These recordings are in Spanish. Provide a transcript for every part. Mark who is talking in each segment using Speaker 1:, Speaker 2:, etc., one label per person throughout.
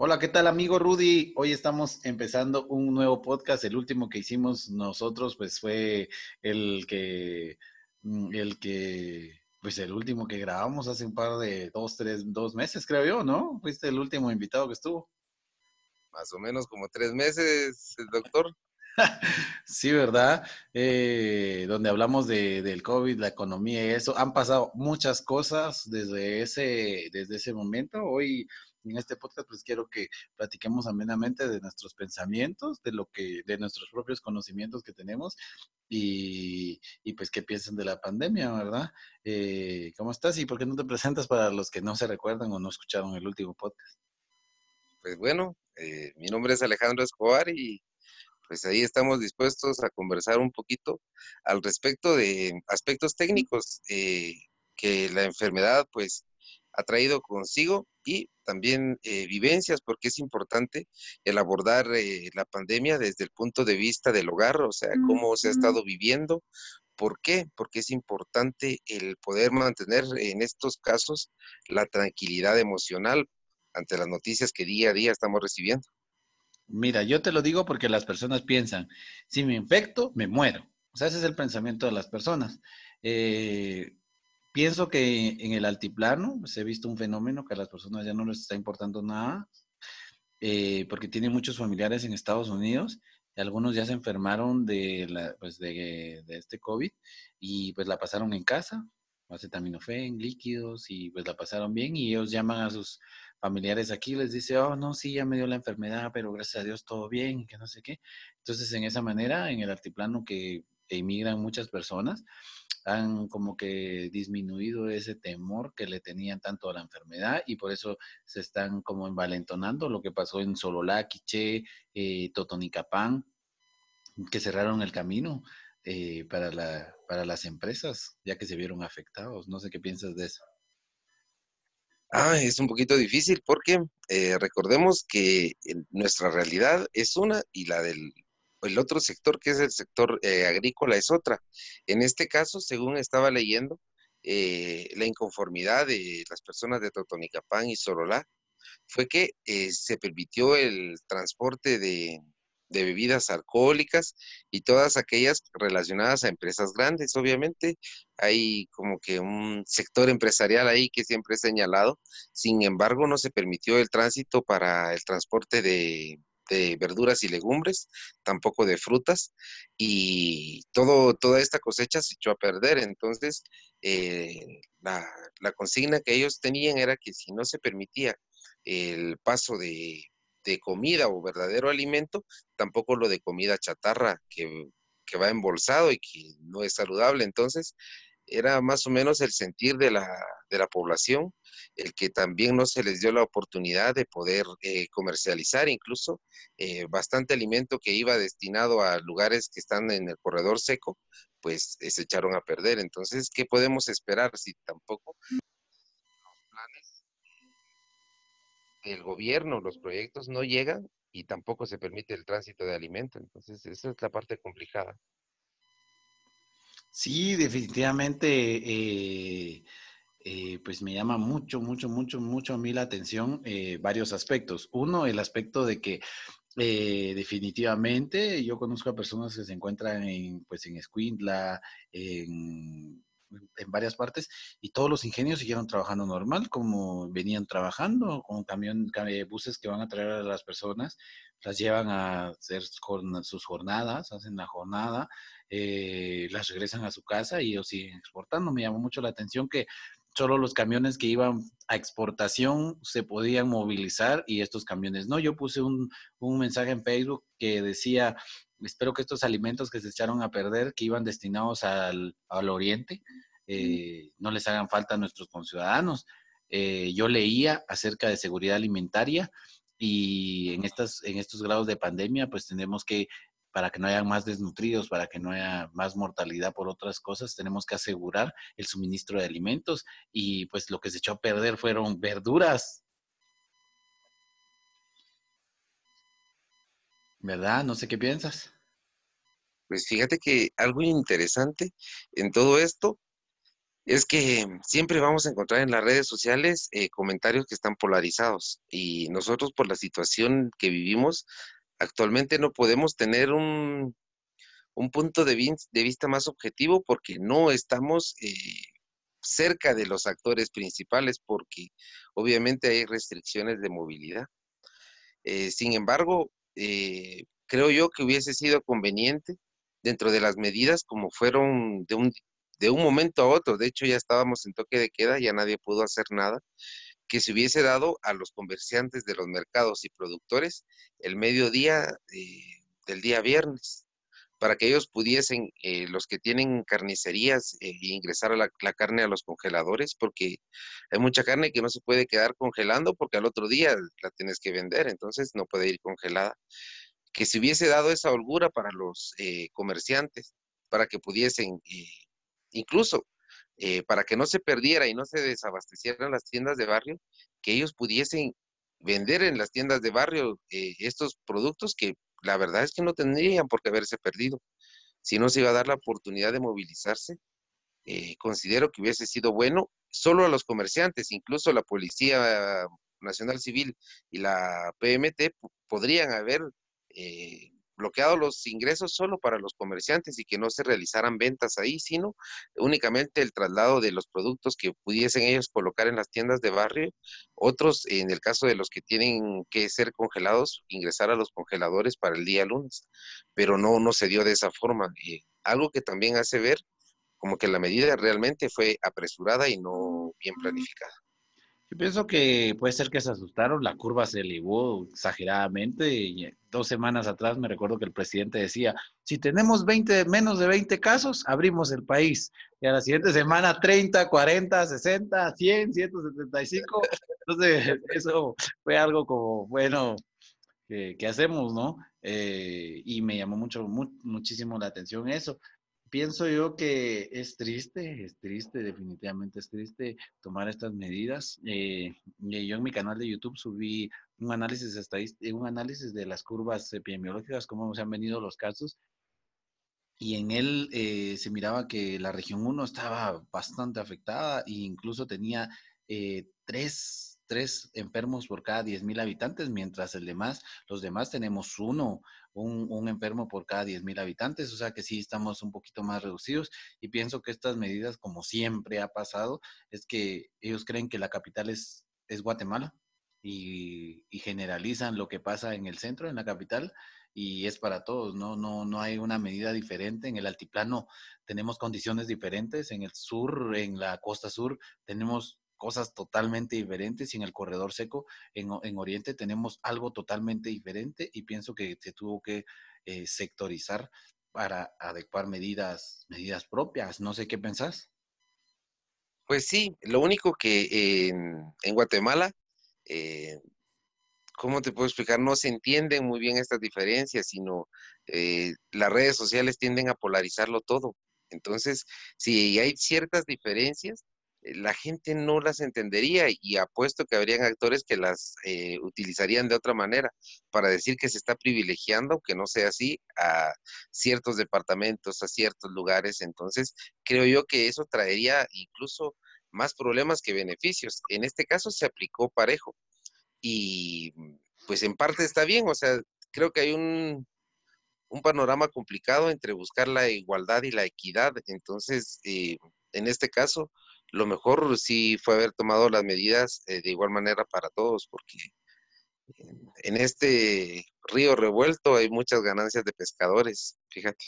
Speaker 1: Hola, ¿qué tal amigo Rudy? Hoy estamos empezando un nuevo podcast. El último que hicimos nosotros, pues fue el que, mm, el que, pues el último que grabamos hace un par de dos, tres, dos meses, creo yo, ¿no? Fuiste el último invitado que estuvo.
Speaker 2: Más o menos como tres meses, doctor.
Speaker 1: sí, ¿verdad? Eh, donde hablamos de, del COVID, la economía y eso. Han pasado muchas cosas desde ese, desde ese momento. Hoy en este podcast pues quiero que platiquemos amenamente de nuestros pensamientos, de lo que, de nuestros propios conocimientos que tenemos y, y pues qué piensan de la pandemia, ¿verdad? Eh, ¿Cómo estás y por qué no te presentas para los que no se recuerdan o no escucharon el último podcast?
Speaker 2: Pues bueno, eh, mi nombre es Alejandro Escobar y pues ahí estamos dispuestos a conversar un poquito al respecto de aspectos técnicos eh, que la enfermedad pues ha traído consigo y también eh, vivencias, porque es importante el abordar eh, la pandemia desde el punto de vista del hogar, o sea, cómo se ha estado viviendo. ¿Por qué? Porque es importante el poder mantener en estos casos la tranquilidad emocional ante las noticias que día a día estamos recibiendo.
Speaker 1: Mira, yo te lo digo porque las personas piensan, si me infecto, me muero. O sea, ese es el pensamiento de las personas. Eh, Pienso que en el altiplano se ha visto un fenómeno que a las personas ya no les está importando nada, eh, porque tienen muchos familiares en Estados Unidos algunos ya se enfermaron de, la, pues de, de, este COVID y pues la pasaron en casa, acetaminofén, líquidos y pues la pasaron bien y ellos llaman a sus familiares aquí, les dice, oh, no, sí, ya me dio la enfermedad, pero gracias a Dios todo bien, que no sé qué. Entonces, en esa manera, en el altiplano que emigran muchas personas, han como que disminuido ese temor que le tenían tanto a la enfermedad y por eso se están como envalentonando lo que pasó en Sololá, Quiché, eh, Totonicapán, que cerraron el camino eh, para, la, para las empresas, ya que se vieron afectados. No sé qué piensas de eso.
Speaker 2: Ah, es un poquito difícil porque eh, recordemos que nuestra realidad es una y la del el otro sector, que es el sector eh, agrícola, es otra. En este caso, según estaba leyendo, eh, la inconformidad de las personas de Totonicapán y Sorolá fue que eh, se permitió el transporte de, bebidas alcohólicas y todas aquellas relacionadas a empresas grandes. Obviamente hay como que un sector empresarial ahí que siempre he señalado. Sin embargo, no se permitió el tránsito para el transporte de, de verduras y legumbres, tampoco de frutas, y todo, toda esta cosecha se echó a perder. Entonces, eh, la, consigna que ellos tenían era que si no se permitía el paso de, de, comida o verdadero alimento, tampoco lo de comida chatarra que, que va embolsado y que no es saludable. Entonces, era más o menos el sentir de la, de la población, el que también no se les dio la oportunidad de poder eh, comercializar incluso eh, bastante alimento que iba destinado a lugares que están en el corredor seco, pues eh, se echaron a perder. Entonces, ¿qué podemos esperar si tampoco los planes del gobierno, los proyectos no llegan y tampoco se permite el tránsito de alimento? Entonces, esa es la parte complicada.
Speaker 1: Sí, definitivamente, eh, eh, pues me llama mucho, mucho, mucho, mucho a mí la atención eh, varios aspectos. Uno, el aspecto de que definitivamente yo conozco a personas que se encuentran en, pues, en Escuintla, en, en varias partes, y todos los ingenios siguieron trabajando normal, como venían trabajando, con camión, buses que van a traer a las personas, las llevan a hacer sus jornadas, hacen la jornada, eh, las regresan a su casa y ellos siguen exportando. Me llamó mucho la atención que solo los camiones que iban a exportación se podían movilizar y estos camiones no. Yo puse un, un mensaje en Facebook que decía, espero que estos alimentos que se echaron a perder, que iban destinados al, al oriente, eh, no les hagan falta a nuestros conciudadanos. Eh, yo leía acerca de seguridad alimentaria y en, estas, en estos grados de pandemia, pues tenemos que para que no haya más desnutridos, para que no haya más mortalidad por otras cosas, tenemos que asegurar el suministro de alimentos y pues lo que se echó a perder fueron verduras. ¿Verdad? No sé qué piensas.
Speaker 2: Pues fíjate que algo interesante en todo esto es que siempre vamos a encontrar en las redes sociales eh, comentarios que están polarizados y nosotros por la situación que vivimos actualmente no podemos tener un, un punto de, vista más objetivo porque no estamos eh, cerca de los actores principales porque obviamente hay restricciones de movilidad. Eh, sin embargo, creo yo que hubiese sido conveniente dentro de las medidas como fueron de un, de un momento a otro, de hecho ya estábamos en toque de queda, ya nadie pudo hacer nada, que se hubiese dado a los comerciantes de los mercados y productores el mediodía eh, del día viernes, para que ellos pudiesen, eh, los que tienen carnicerías, eh, ingresar a la, carne a los congeladores, porque hay mucha carne que no se puede quedar congelando porque al otro día la tienes que vender, entonces no puede ir congelada. Que se hubiese dado esa holgura para los comerciantes, para que pudiesen incluso eh, para que no se perdiera y no se desabastecieran las tiendas de barrio, que ellos pudiesen vender en las tiendas de barrio eh, estos productos que la verdad es que no tendrían por qué haberse perdido. Si no se iba a dar la oportunidad de movilizarse, eh, considero que hubiese sido bueno solo a los comerciantes, incluso la Policía Nacional Civil y la PMT podrían haber bloqueado los ingresos solo para los comerciantes y que no se realizaran ventas ahí, sino únicamente el traslado de los productos que pudiesen ellos colocar en las tiendas de barrio. Otros, en el caso de los que tienen que ser congelados, ingresar a los congeladores para el día lunes. Pero no, no se dio de esa forma. Eh, algo que también hace ver como que la medida realmente fue apresurada y no bien planificada.
Speaker 1: Yo pienso que puede ser que se asustaron, la curva se elevó exageradamente. Y dos semanas atrás me recuerdo que el presidente decía, si tenemos 20, menos de 20 casos, abrimos el país. Y a la siguiente semana 30, 40, 60, 100, 175. Entonces, eso fue algo como, bueno, que, hacemos, ¿no? Eh, y me llamó mucho, muchísimo la atención eso pienso yo que es triste, es triste, definitivamente es triste tomar estas medidas. Eh, yo en mi canal de YouTube subí un análisis estadístico, un análisis de las curvas epidemiológicas, cómo se han venido los casos. Y en él eh, se miraba que la región 1 estaba bastante afectada e incluso tenía eh, tres tres enfermos por cada 10.000 habitantes, mientras el demás, los demás tenemos uno, un, enfermo por cada 10.000 habitantes, o sea que sí estamos un poquito más reducidos y pienso que estas medidas, como siempre ha pasado, es que ellos creen que la capital es, es Guatemala y, generalizan lo que pasa en el centro, en la capital, y es para todos, ¿no? No, no hay una medida diferente. En el altiplano tenemos condiciones diferentes, en el sur, en la costa sur, tenemos cosas totalmente diferentes y en el corredor seco, en, Oriente, tenemos algo totalmente diferente y pienso que se tuvo que eh, sectorizar para adecuar medidas, medidas propias. No sé qué pensás.
Speaker 2: Pues sí, lo único que en, Guatemala, eh, ¿cómo te puedo explicar? No se entienden muy bien estas diferencias, sino eh, las redes sociales tienden a polarizarlo todo. Entonces, si hay ciertas diferencias, la gente no las entendería y apuesto que habrían actores que las eh, utilizarían de otra manera para decir que se está privilegiando, aunque no sea así, a ciertos departamentos, a ciertos lugares. Entonces, creo yo que eso traería incluso más problemas que beneficios. En este caso se aplicó parejo y pues en parte está bien, o sea, creo que hay un, un panorama complicado entre buscar la igualdad y la equidad. Entonces, eh, en este caso, lo mejor sí fue haber tomado las medidas eh, de igual manera para todos, porque en este río revuelto hay muchas ganancias de pescadores, fíjate.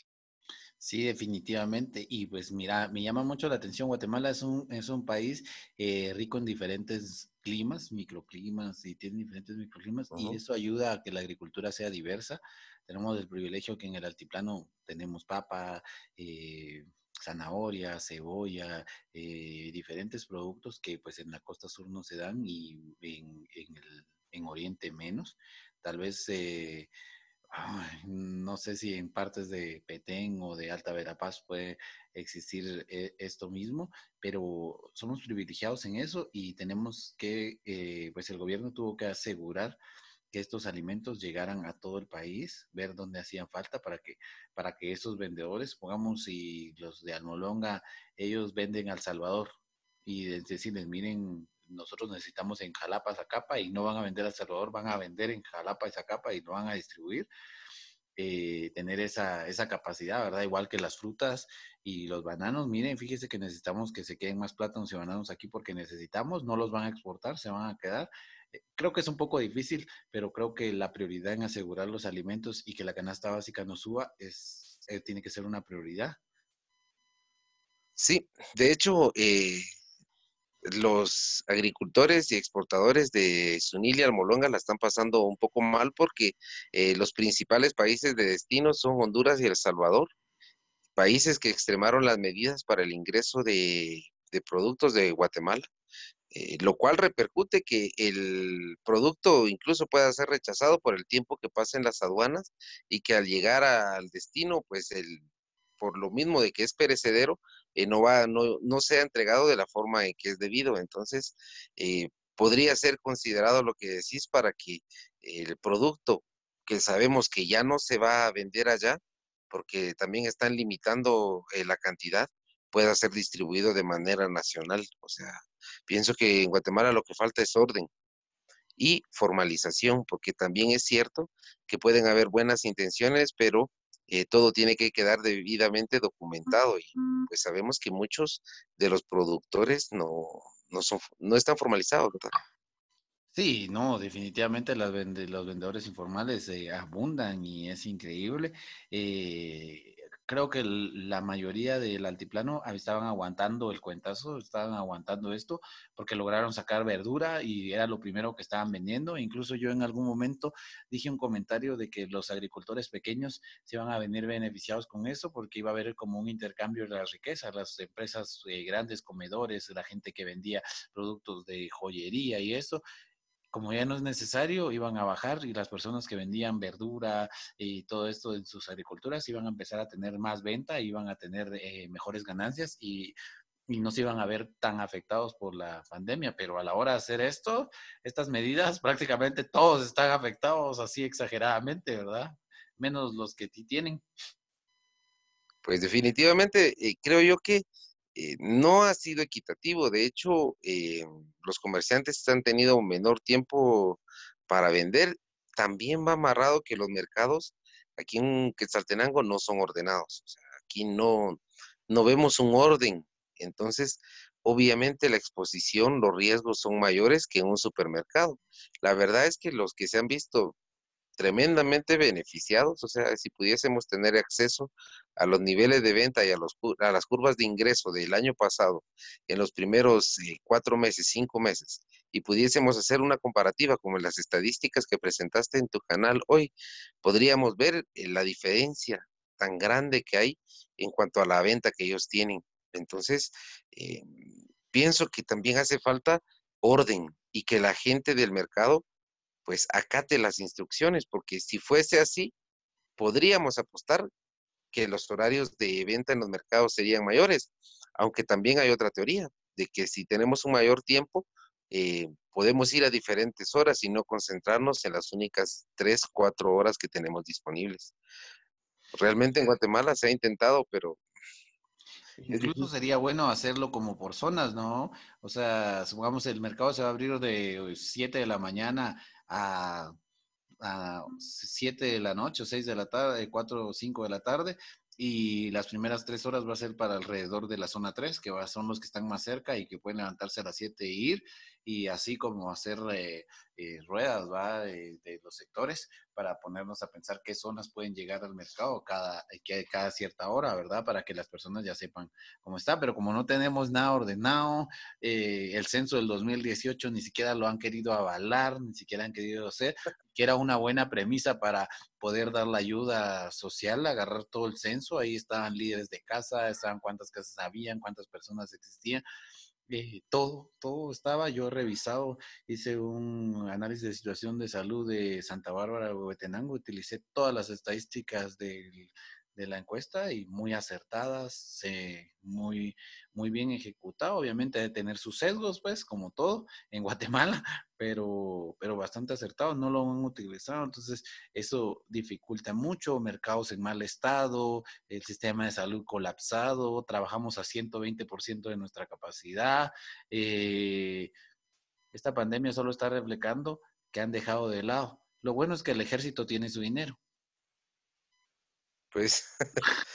Speaker 1: Sí, definitivamente. Y pues mira, me llama mucho la atención, Guatemala es un, es un país eh, rico en diferentes climas, microclimas, y tiene diferentes microclimas, y eso ayuda a que la agricultura sea diversa. Tenemos el privilegio que en el altiplano tenemos papa, eh, zanahoria, cebolla, eh, diferentes productos que pues en la costa sur no se dan y en, el, en Oriente menos. Tal vez, eh, no sé si en partes de Petén o de Alta Verapaz puede existir eh, esto mismo, pero somos privilegiados en eso y tenemos que, pues el gobierno tuvo que asegurar que estos alimentos llegaran a todo el país, ver dónde hacían falta para que, para que esos vendedores, pongamos si los de Almolonga, ellos venden al Salvador y decirles, miren, nosotros necesitamos en Jalapa Zacapa y no van a vender al Salvador, van a vender en Jalapa y Zacapa y lo van a distribuir. Eh, tener esa, esa capacidad, ¿verdad? Igual que las frutas y los bananos. Miren, fíjese que necesitamos que se queden más plátanos y bananos aquí porque necesitamos, no los van a exportar, se van a quedar. Eh, creo que es un poco difícil, pero creo que la prioridad en asegurar los alimentos y que la canasta básica no suba es, eh, tiene que ser una prioridad.
Speaker 2: Sí, de hecho, los agricultores y exportadores de Sunil y Almolonga la están pasando un poco mal porque eh, los principales países de destino son Honduras y El Salvador, países que extremaron las medidas para el ingreso de, productos de Guatemala, eh, lo cual repercute que el producto incluso pueda ser rechazado por el tiempo que pasa en las aduanas y que al llegar al destino, pues el, por lo mismo de que es perecedero, eh, no, va, no, no sea entregado de la forma en que es debido. Entonces, eh, podría ser considerado lo que decís para que el producto que sabemos que ya no se va a vender allá, porque también están limitando eh, la cantidad, pueda ser distribuido de manera nacional. O sea, pienso que en Guatemala lo que falta es orden y formalización, porque también es cierto que pueden haber buenas intenciones, pero eh, todo tiene que quedar debidamente documentado y pues sabemos que muchos de los productores no, no, son, no están formalizados, ¿verdad?
Speaker 1: Sí, no, definitivamente las los vendedores informales eh, abundan y es increíble. Eh, creo que la mayoría del altiplano estaban aguantando el cuentazo, estaban aguantando esto porque lograron sacar verdura y era lo primero que estaban vendiendo. Incluso yo en algún momento dije un comentario de que los agricultores pequeños se iban a venir beneficiados con eso porque iba a haber como un intercambio de las riquezas, las empresas eh, grandes comedores, la gente que vendía productos de joyería y eso como ya no es necesario, iban a bajar y las personas que vendían verdura y todo esto en sus agriculturas iban a empezar a tener más venta, iban a tener eh, mejores ganancias y, no se iban a ver tan afectados por la pandemia. Pero a la hora de hacer esto, estas medidas, prácticamente todos están afectados así exageradamente, ¿verdad? Menos los que tienen.
Speaker 2: Pues definitivamente eh, creo yo que eh, no ha sido equitativo. De hecho, eh, los comerciantes han tenido menor tiempo para vender. También va amarrado que los mercados aquí en Quetzaltenango no son ordenados. Aquí no, no vemos un orden. Entonces, obviamente la exposición, los riesgos son mayores que en un supermercado. La verdad es que los que se han visto tremendamente beneficiados, o sea, si pudiésemos tener acceso a los niveles de venta y a, los, a las curvas de ingreso del año pasado en los primeros eh, cuatro meses, cinco meses, y pudiésemos hacer una comparativa como las estadísticas que presentaste en tu canal hoy, podríamos ver eh, la diferencia tan grande que hay en cuanto a la venta que ellos tienen. Entonces, eh, pienso que también hace falta orden y que la gente del mercado pues acate las instrucciones, porque si fuese así, podríamos apostar que los horarios de venta en los mercados serían mayores, aunque también hay otra teoría, de que si tenemos un mayor tiempo, eh, podemos ir a diferentes horas y no concentrarnos en las únicas tres, cuatro horas que tenemos disponibles. Realmente en Guatemala se ha intentado, pero
Speaker 1: Incluso sería bueno hacerlo como por zonas, ¿no? O sea, supongamos el mercado se va a abrir de 7 de la mañana a, a 7 de la noche o 6 de la tarde, 4 o 5 de la tarde, y las primeras tres horas va a ser para alrededor de la zona 3, que son los que están más cerca y que pueden levantarse a las 7 e ir, y así como hacer eh, eh, ruedas ¿va? De, los sectores para ponernos a pensar qué zonas pueden llegar al mercado cada, cada cierta hora, ¿verdad? Para que las personas ya sepan cómo está, pero como no tenemos nada ordenado, eh, el censo del 2018 ni siquiera lo han querido avalar, ni siquiera han querido hacer, que era una buena premisa para poder dar la ayuda social, agarrar todo el censo, ahí estaban líderes de casa, estaban cuántas casas habían, cuántas personas existían, eh, todo, todo estaba, yo he revisado, hice un análisis de situación de salud de Santa Bárbara, Huehuetenango, utilicé todas las estadísticas del, de la encuesta y muy acertadas, muy, muy bien ejecutado. Obviamente de tener sus sesgos, pues, como todo en Guatemala, pero, pero bastante acertado, no lo han utilizado. Entonces, eso dificulta mucho, mercados en mal estado, el sistema de salud colapsado, trabajamos a 120% de nuestra capacidad. Eh, esta pandemia solo está reflejando que han dejado de lado. Lo bueno es que el ejército tiene su dinero
Speaker 2: pues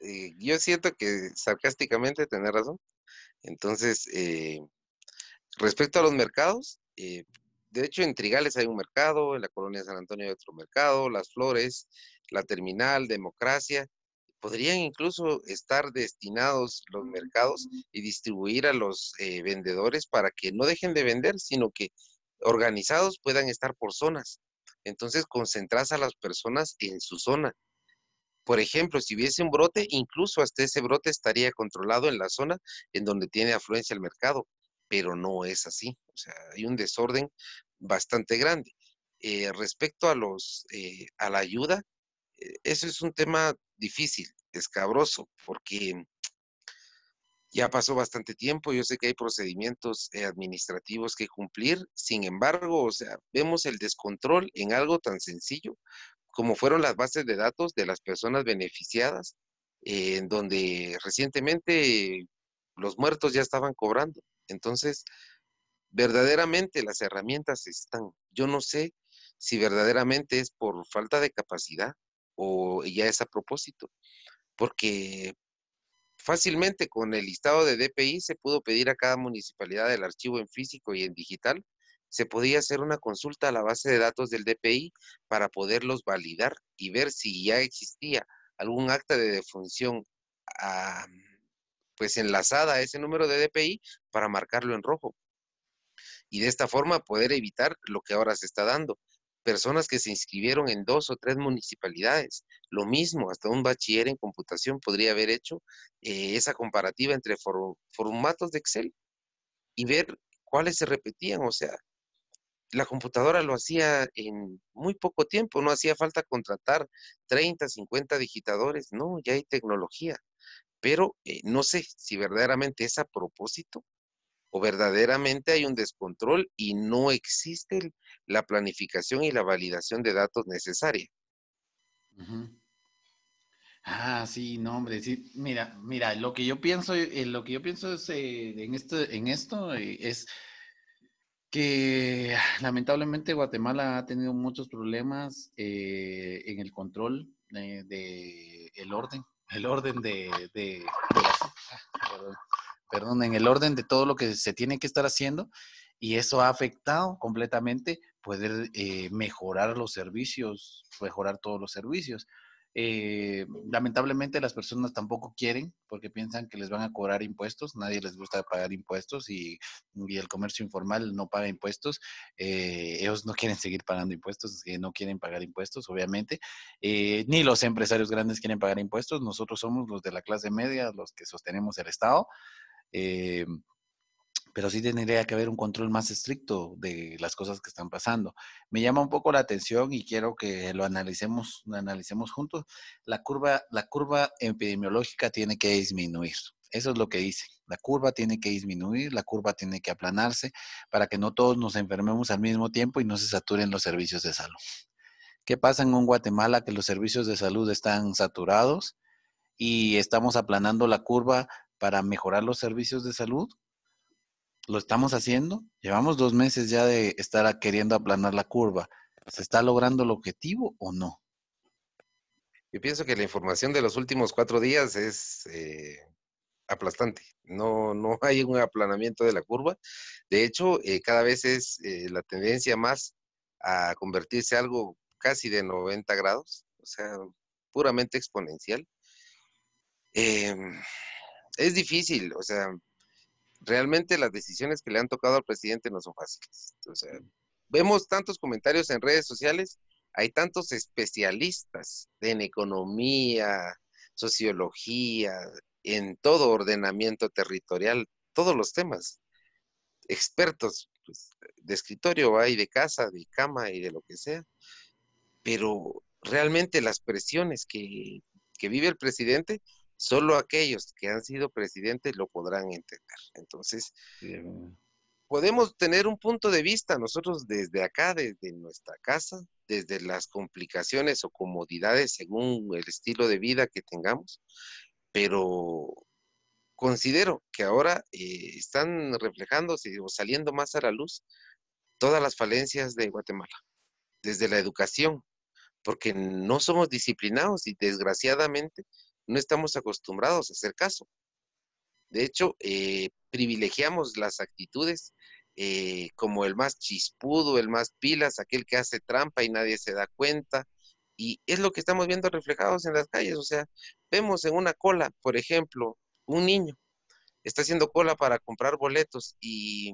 Speaker 2: eh, yo siento que sarcásticamente tenés razón. Entonces, eh, respecto a los mercados, eh, de hecho en Trigales hay un mercado, en la colonia de San Antonio hay otro mercado, Las Flores, la terminal, Democracia, podrían incluso estar destinados los mercados y distribuir a los vendedores para que no dejen de vender, sino que organizados puedan estar por zonas. Entonces concentras a las personas en su zona por ejemplo, si hubiese un brote, incluso hasta ese brote estaría controlado en la zona en donde tiene afluencia el mercado, pero no es así. O sea, hay un desorden bastante grande. Eh, respecto a los eh, a la ayuda, eh, eso es un tema difícil, escabroso, porque ya pasó bastante tiempo, yo sé que hay procedimientos administrativos que cumplir, sin embargo, o sea, vemos el descontrol en algo tan sencillo como fueron las bases de datos de las personas beneficiadas, en donde recientemente los muertos ya estaban cobrando. Entonces, verdaderamente las herramientas están. Yo no sé si verdaderamente es por falta de capacidad o ya es a propósito, porque fácilmente con el listado de DPI se pudo pedir a cada municipalidad el archivo en físico y en digital se podía hacer una consulta a la base de datos del DPI para poderlos validar y ver si ya existía algún acta de defunción ah, pues enlazada a ese número de DPI para marcarlo en rojo. Y de esta forma poder evitar lo que ahora se está dando. Personas que se inscribieron en dos o tres municipalidades. Lo mismo, hasta un bachiller en computación podría haber hecho eh, esa comparativa entre formatos de Excel y ver cuáles se repetían. O sea, la computadora lo hacía en muy poco tiempo, no hacía falta contratar 30, 50 digitadores, no, ya hay tecnología, pero eh, no sé si verdaderamente es a propósito o verdaderamente hay un descontrol y no existe la planificación y la validación de datos necesaria.
Speaker 1: Ah, sí, no, hombre, sí, mira, mira, lo que yo pienso, eh, lo que yo pienso es, eh, en esto, en esto es que lamentablemente Guatemala ha tenido muchos problemas eh, en el control de, el orden, el orden de, perdón, en el orden de todo lo que se tiene que estar haciendo y eso ha afectado completamente poder eh, mejorar los servicios, mejorar todos los servicios. Eh, lamentablemente las personas tampoco quieren porque piensan que les van a cobrar impuestos, nadie les gusta pagar impuestos y, el comercio informal no paga impuestos, eh, ellos no quieren seguir pagando impuestos, no quieren pagar impuestos, obviamente, eh, ni los empresarios grandes quieren pagar impuestos, nosotros somos los de la clase media, los que sostenemos el Estado pero sí tendría que haber un control más estricto de las cosas que están pasando. Me llama un poco la atención y quiero que lo analicemos, lo analicemos juntos. La curva, la curva epidemiológica tiene que disminuir. Eso es lo que dice. La curva tiene que disminuir, la curva tiene que aplanarse para que no todos nos enfermemos al mismo tiempo y no se saturen los servicios de salud. ¿Qué pasa en un Guatemala que los servicios de salud están saturados y estamos aplanando la curva para mejorar los servicios de salud? Lo estamos haciendo. Llevamos dos meses ya de estar queriendo aplanar la curva. ¿Se está logrando el objetivo o no?
Speaker 2: Yo pienso que la información de los últimos cuatro días es eh, aplastante. No, no hay un aplanamiento de la curva. De hecho, eh, cada vez es eh, la tendencia más a convertirse algo casi de 90 grados, o sea, puramente exponencial. Em, es difícil, o sea, realmente las decisiones que le han tocado al presidente no son fáciles. O sea, vemos tantos comentarios en redes sociales, hay tantos especialistas en economía, sociología, en todo ordenamiento territorial, todos los temas, expertos pues, de escritorio hay, de casa, de cama y de lo que sea, pero realmente las presiones que que vive el presidente, solo aquellos que han sido presidentes lo podrán entender. Entonces, podemos tener un punto de vista nosotros desde acá, desde nuestra casa, desde las complicaciones o comodidades según el estilo de vida que tengamos, pero considero que ahora eh, están reflejándose o saliendo más a la luz todas las falencias de Guatemala, desde la educación, porque no somos disciplinados y desgraciadamente no estamos acostumbrados a hacer caso. De hecho, eh, privilegiamos las actitudes eh, como el más chispudo, el más pilas, aquel que hace trampa y nadie se da cuenta. Y es lo que estamos viendo reflejados en las calles. O sea, vemos en una cola, por ejemplo, un niño está haciendo cola para comprar boletos y,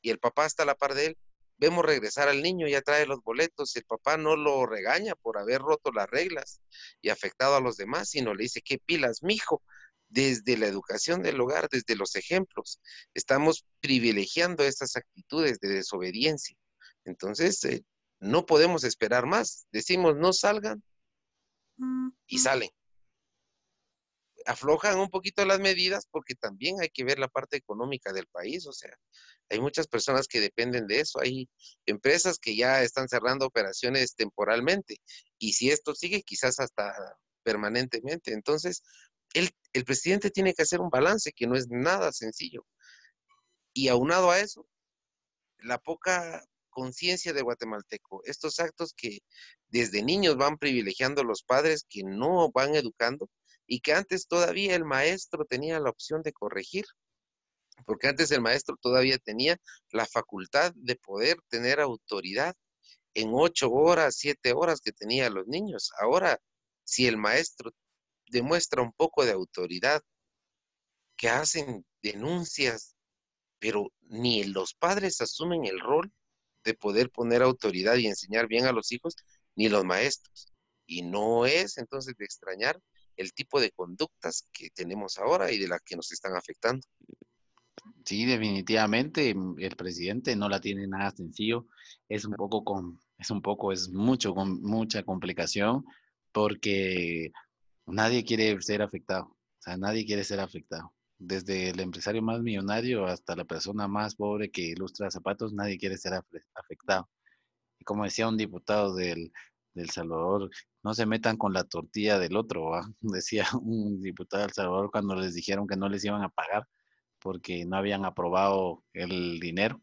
Speaker 2: y el papá está a la par de él. Vemos regresar al niño, ya trae los boletos, el papá no lo regaña por haber roto las reglas y afectado a los demás, sino le dice, ¿qué pilas, mijo? desde la educación del hogar, desde los ejemplos. Estamos privilegiando estas actitudes de desobediencia. Entonces, eh, no podemos esperar más. Decimos, no salgan y salen. Aflojan un poquito las medidas porque también hay que ver la parte económica del país. O sea, hay muchas personas que dependen de eso. Hay empresas que ya están cerrando operaciones temporalmente. Y si esto sigue, quizás hasta permanentemente. Entonces, el, presidente tiene que hacer un balance que no es nada sencillo. Y aunado a eso, la poca conciencia de guatemalteco, estos actos que desde niños van privilegiando los padres que no van educando y que antes todavía el maestro tenía la opción de corregir, porque antes el maestro todavía tenía la facultad de poder tener autoridad en ocho horas, siete horas que tenía los niños. Ahora, si el maestro demuestra un poco de autoridad, que hacen denuncias, pero ni los padres asumen el rol de poder poner autoridad y enseñar bien a los hijos, ni los maestros. Y no es entonces de extrañar el tipo de conductas que tenemos ahora y de las que nos están afectando.
Speaker 1: Sí, definitivamente el presidente no la tiene nada sencillo, es un poco con, es un poco, es mucho, con mucha complicación, porque nadie quiere ser afectado, o sea, nadie quiere ser afectado. Desde el empresario más millonario hasta la persona más pobre que ilustra zapatos, nadie quiere ser afectado. Y como decía un diputado del, del Salvador, no se metan con la tortilla del otro, decía un diputado del Salvador cuando les dijeron que no les iban a pagar porque no habían aprobado el dinero.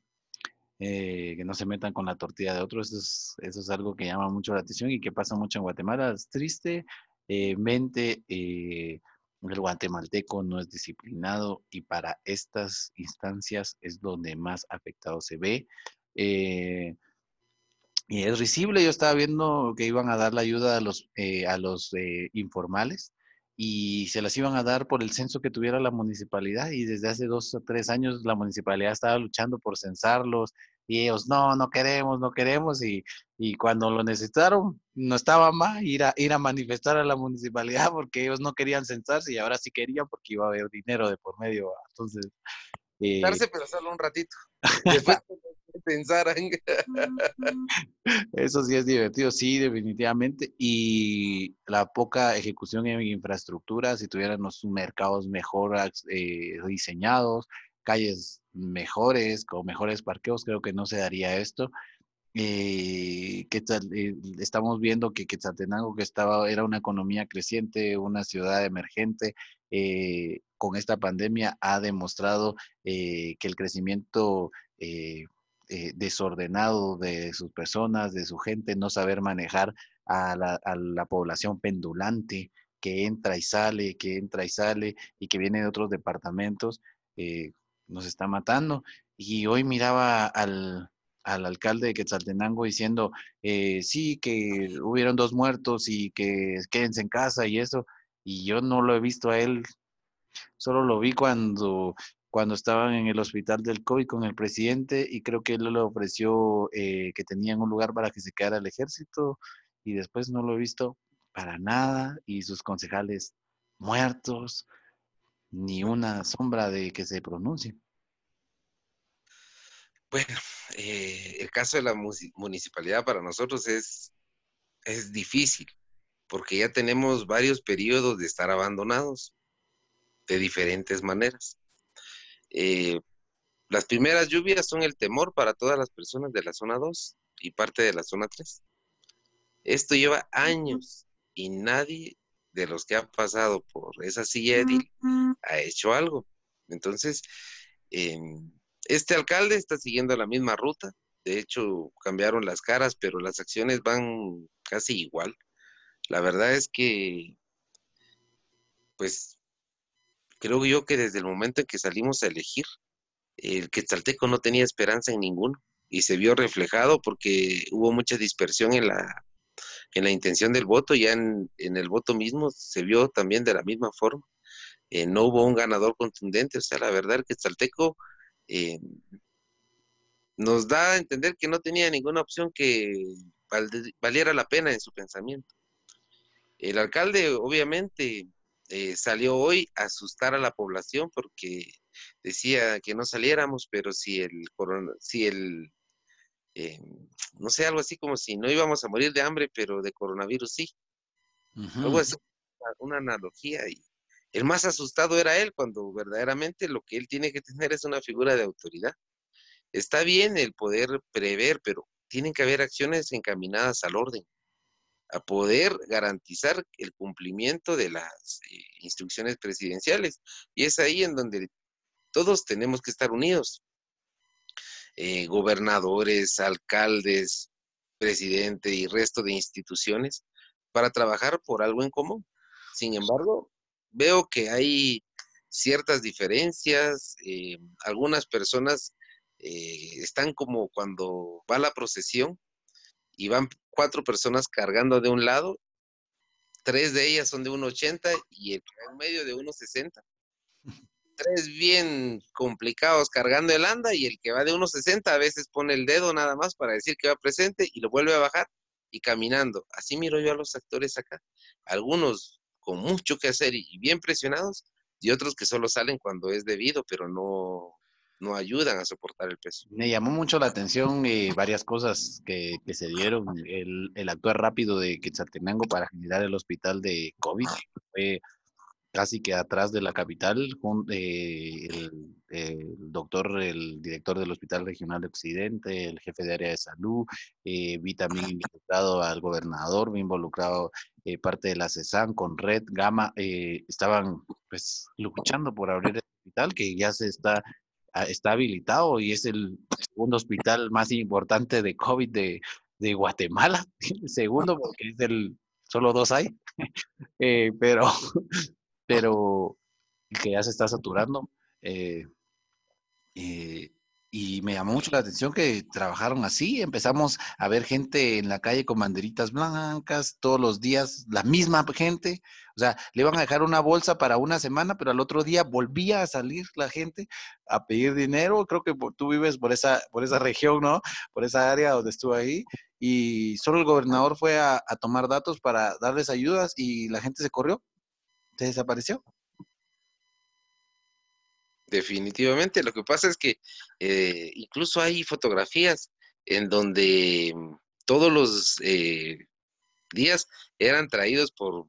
Speaker 1: Eh, que no se metan con la tortilla de otro, eso es, eso es algo que llama mucho la atención y que pasa mucho en Guatemala. Es triste, eh, mente, eh, el guatemalteco no es disciplinado y para estas instancias es donde más afectado se ve. Y es risible, yo estaba viendo que iban a dar la ayuda a los, a los informales y se las iban a dar por el censo que tuviera la municipalidad y desde hace dos o tres años la municipalidad estaba luchando por censarlos y ellos no, no queremos, no queremos y, y cuando lo necesitaron no estaba más ir a, ir a manifestar a la municipalidad porque ellos no querían censarse y ahora sí querían porque iba a haber dinero de por medio. Entonces...
Speaker 2: Eh, pero solo un ratito. Después pensar.
Speaker 1: Eso sí es divertido, sí, definitivamente. Y la poca ejecución en infraestructura, si tuviéramos mercados mejor eh, diseñados, calles mejores, con mejores parqueos, creo que no se daría esto. Eh, que eh, estamos viendo que Quetzaltenango, que estaba, era una economía creciente, una ciudad emergente, eh, con esta pandemia ha demostrado que el crecimiento desordenado de sus personas, de su gente, no saber manejar a la, población pendulante que entra y sale, que entra y sale y que viene de otros departamentos, nos está matando. Y hoy miraba al, alcalde de Quetzaltenango diciendo, eh, sí, que hubieron dos muertos y que quédense en casa y eso. Y yo no lo he visto a él, solo lo vi cuando, cuando estaban en el hospital del COVID con el presidente y creo que él le ofreció eh, que tenían un lugar para que se quedara el ejército y después no lo he visto para nada y sus concejales muertos ni una sombra de que se pronuncie.
Speaker 2: Bueno, eh, el caso de la municipalidad para nosotros es, es difícil, porque ya tenemos varios periodos de estar abandonados de diferentes maneras. Eh, las primeras lluvias son el temor para todas las personas de la zona 2 y parte de la zona 3. Esto lleva años y nadie de los que ha pasado por esa silla edil ha hecho algo. Entonces, em, este alcalde está siguiendo la misma ruta. De hecho, cambiaron las caras, pero las acciones van casi igual. La verdad es que, pues, creo yo que desde el momento en que salimos a elegir, el Quetzalteco no tenía esperanza en ninguno y se vio reflejado porque hubo mucha dispersión en la, en la intención del voto, ya en, el voto mismo se vio también de la misma forma. Eh, no hubo un ganador contundente, o sea, la verdad el Quetzalteco eh, nos da a entender que no tenía ninguna opción que valiera la pena en su pensamiento. El alcalde obviamente eh, salió hoy a asustar a la población porque decía que no saliéramos, pero si el, si el eh, no sé, algo así como si no íbamos a morir de hambre, pero de coronavirus sí. Algo así, una analogía. Y el más asustado era él, cuando verdaderamente lo que él tiene que tener es una figura de autoridad. Está bien el poder prever, pero tienen que haber acciones encaminadas al orden, a poder garantizar el cumplimiento de las eh, instrucciones presidenciales. Y es ahí en donde todos tenemos que estar unidos. Eh, gobernadores, alcaldes, presidente y resto de instituciones para trabajar por algo en común. Sin embargo, veo que hay ciertas diferencias, eh, algunas personas están como cuando va la procesión y van cuatro personas cargando de un lado, tres de ellas son de 1,80 y el medio de 1,60 tres bien complicados cargando el anda y el que va de 1.60 a veces pone el dedo nada más para decir que va presente y lo vuelve a bajar y caminando. Así miro yo a los actores acá. Algunos con mucho que hacer y bien presionados y otros que solo salen cuando es debido, pero no, no ayudan a soportar el peso.
Speaker 1: Me llamó mucho la atención eh, varias cosas que, que se dieron. El, el, actuar rápido de Quetzaltenango para generar el hospital de COVID fue casi que atrás de la capital, eh, el, doctor, el director del Hospital Regional de Occidente, el jefe de área de salud, eh, vi también involucrado al gobernador, vi involucrado eh, parte de la CESAN con Red, Gama, estaban pues luchando por abrir el hospital que ya se está, ah, está habilitado y es el segundo hospital más importante de COVID de, de Guatemala, segundo porque es el, solo dos hay, pero pero que ya se está saturando. Eh, eh, y me llamó mucho la atención que trabajaron así. Empezamos a ver gente en la calle con banderitas blancas todos los días, la misma gente. O sea, le iban a dejar una bolsa para una semana, pero al otro día volvía a salir la gente a pedir dinero. Creo que tú vives por esa, por esa región, ¿no? Por esa área donde estuve ahí. Y solo el gobernador fue a tomar datos para darles ayudas y la gente se corrió se desapareció.
Speaker 2: Definitivamente, lo que pasa es que eh, incluso hay fotografías en donde mm, todos los eh, días eran traídos por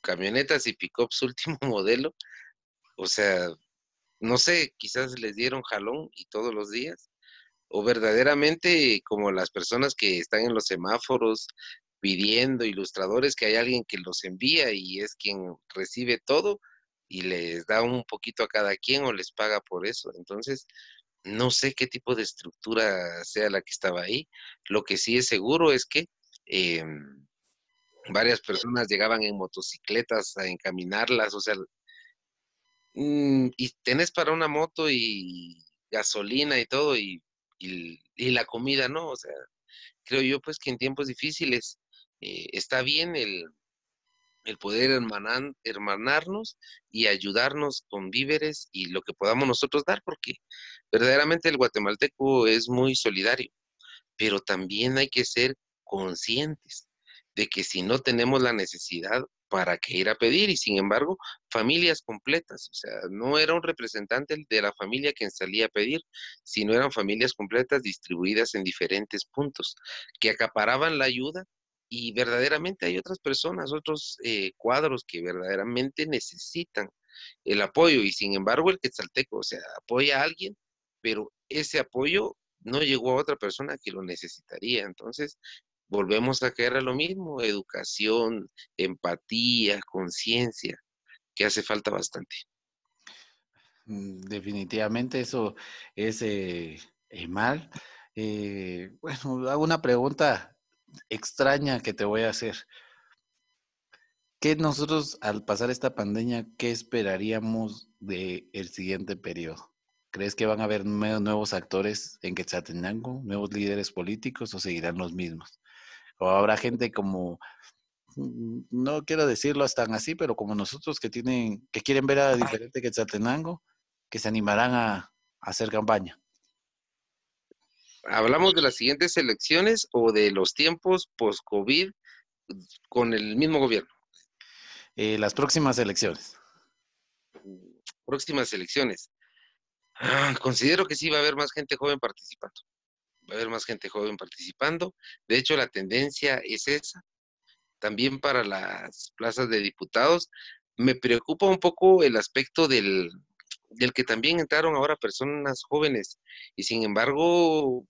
Speaker 2: camionetas y pickups último modelo. O sea, no sé, quizás les dieron jalón y todos los días. O verdaderamente como las personas que están en los semáforos pidiendo ilustradores que hay alguien que los envía y es quien recibe todo y les da un poquito a cada quien o les paga por eso. Entonces, no sé qué tipo de estructura sea la que estaba ahí. Lo que sí es seguro es que em, varias personas llegaban en motocicletas a encaminarlas, o sea, mm, y tenés para una moto y gasolina y todo y, y la comida, ¿no? O sea, creo yo pues que en tiempos difíciles eh, está bien el, poder hermanarnos y ayudarnos con víveres y lo que podamos nosotros dar, porque verdaderamente el guatemalteco es muy solidario, pero también hay que ser conscientes de que si no tenemos la necesidad, ¿para qué ir a pedir? Y sin embargo, familias completas, o sea, no era un representante de la familia quien salía a pedir, sino eran familias completas distribuidas en diferentes puntos, que acaparaban la ayuda y verdaderamente hay otras personas, otros eh, cuadros que verdaderamente necesitan el apoyo y sin embargo el quetzalteco, o sea, apoya a alguien, pero ese apoyo no llegó a otra persona que lo necesitaría. Entonces, volvemos a caer a lo mismo, educación, empatía, conciencia, que hace falta bastante.
Speaker 1: Mm, definitivamente eso es eh, mal. Eh, bueno, hago una pregunta extraña que te voy a hacer. ¿Qué nosotros al pasar esta pandemia, qué esperaríamos del el siguiente periodo? ¿Crees que van a haber nuevos actores en Quetzaltenango, nuevos líderes políticos o seguirán los mismos? ¿O habrá gente como, mm, no quiero decirlo hasta así, pero como nosotros que tienen, que quieren ver a diferente Quetzaltenango, que se animarán a hacer campaña?
Speaker 2: ¿Hablamos de las siguientes elecciones o de los tiempos post-COVID con el mismo gobierno?
Speaker 1: Eh, las próximas elecciones.
Speaker 2: Próximas elecciones. Ah, considero que sí va a haber más gente joven participando. Va a haber más gente joven participando. De hecho, la tendencia es esa. También para las plazas de diputados. Me preocupa un poco el aspecto del, del que también entraron ahora personas jóvenes y sin embargo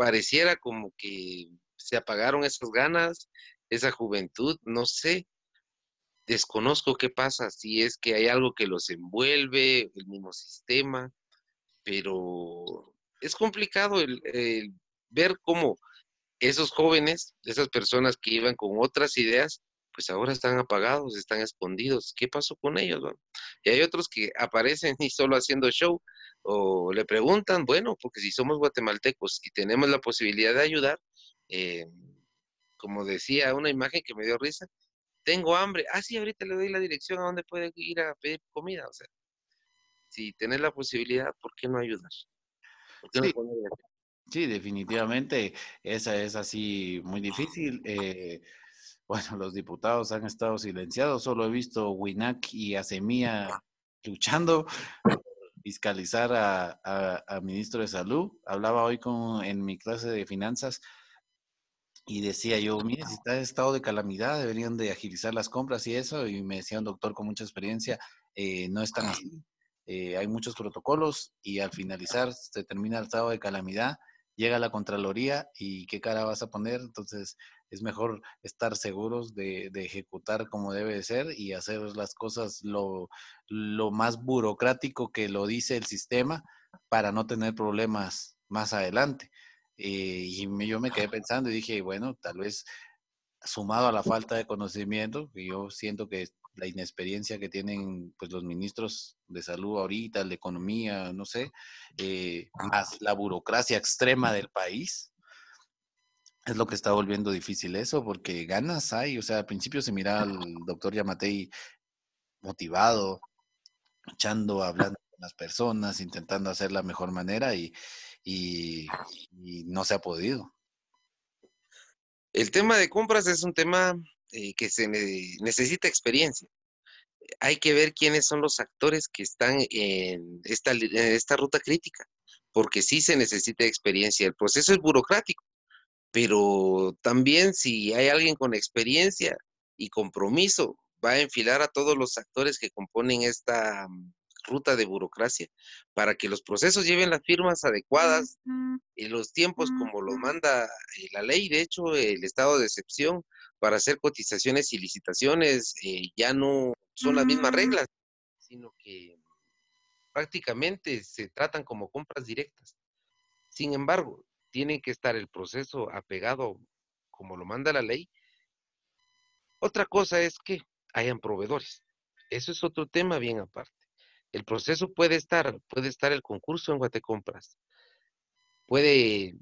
Speaker 2: pareciera como que se apagaron esas ganas, esa juventud, no sé, desconozco qué pasa, si es que hay algo que los envuelve, el mismo sistema, pero es complicado el, ver cómo esos jóvenes, esas personas que iban con otras ideas, pues ahora están apagados, están escondidos. ¿Qué pasó con ellos? Y hay otros que aparecen y solo haciendo show, o le preguntan, bueno, porque si somos guatemaltecos y tenemos la posibilidad de ayudar, eh, como decía una imagen que me dio risa, tengo hambre, ah, sí, ahorita le doy la dirección a dónde puede ir a pedir comida, o sea, si tenés la posibilidad, ¿por qué no ayudar?
Speaker 1: sí. definitivamente, esa es así muy difícil. Eh, bueno, los diputados han estado silenciados, solo he visto Winac y Asemía luchando fiscalizar a, ministro de salud. Hablaba hoy con, en mi clase de finanzas y decía yo, mire, si está en estado de calamidad, deberían de agilizar las compras y eso. Y me decía un doctor con mucha experiencia, eh, no están así. Eh, hay muchos protocolos y al finalizar se termina el estado de calamidad, llega la Contraloría y qué cara vas a poner. Entonces, es mejor estar seguros de, ejecutar como debe ser y hacer las cosas lo, más burocrático que lo dice el sistema para no tener problemas más adelante. Eh, y yo me quedé pensando y dije, bueno, tal vez sumado a la falta de conocimiento, que yo siento que la inexperiencia que tienen pues los ministros de salud ahorita, de economía, no sé, eh, más la burocracia extrema del país, es lo que está volviendo difícil eso, porque ganas hay. O sea, al principio se mira al doctor Yamatei motivado, echando, hablando con las personas, intentando hacer la mejor manera y, no se ha podido.
Speaker 2: El tema de compras es un tema eh, que se necesita experiencia. Hay que ver quiénes son los actores que están en esta, en esta ruta crítica, porque sí se necesita experiencia. El proceso es burocrático pero también si hay alguien con experiencia y compromiso, va a enfilar a todos los actores que componen esta mm, ruta de burocracia para que los procesos lleven las firmas adecuadas y los tiempos como lo manda eh, la ley. De hecho, el estado de excepción para hacer cotizaciones y licitaciones eh, ya no son las mismas reglas, sino que prácticamente se tratan como compras directas. Sin embargo, tiene que estar el proceso apegado como lo manda la ley. Otra cosa es que hayan proveedores. Eso es otro tema bien aparte. El proceso puede estar, puede estar el concurso en Guatecompras. Puede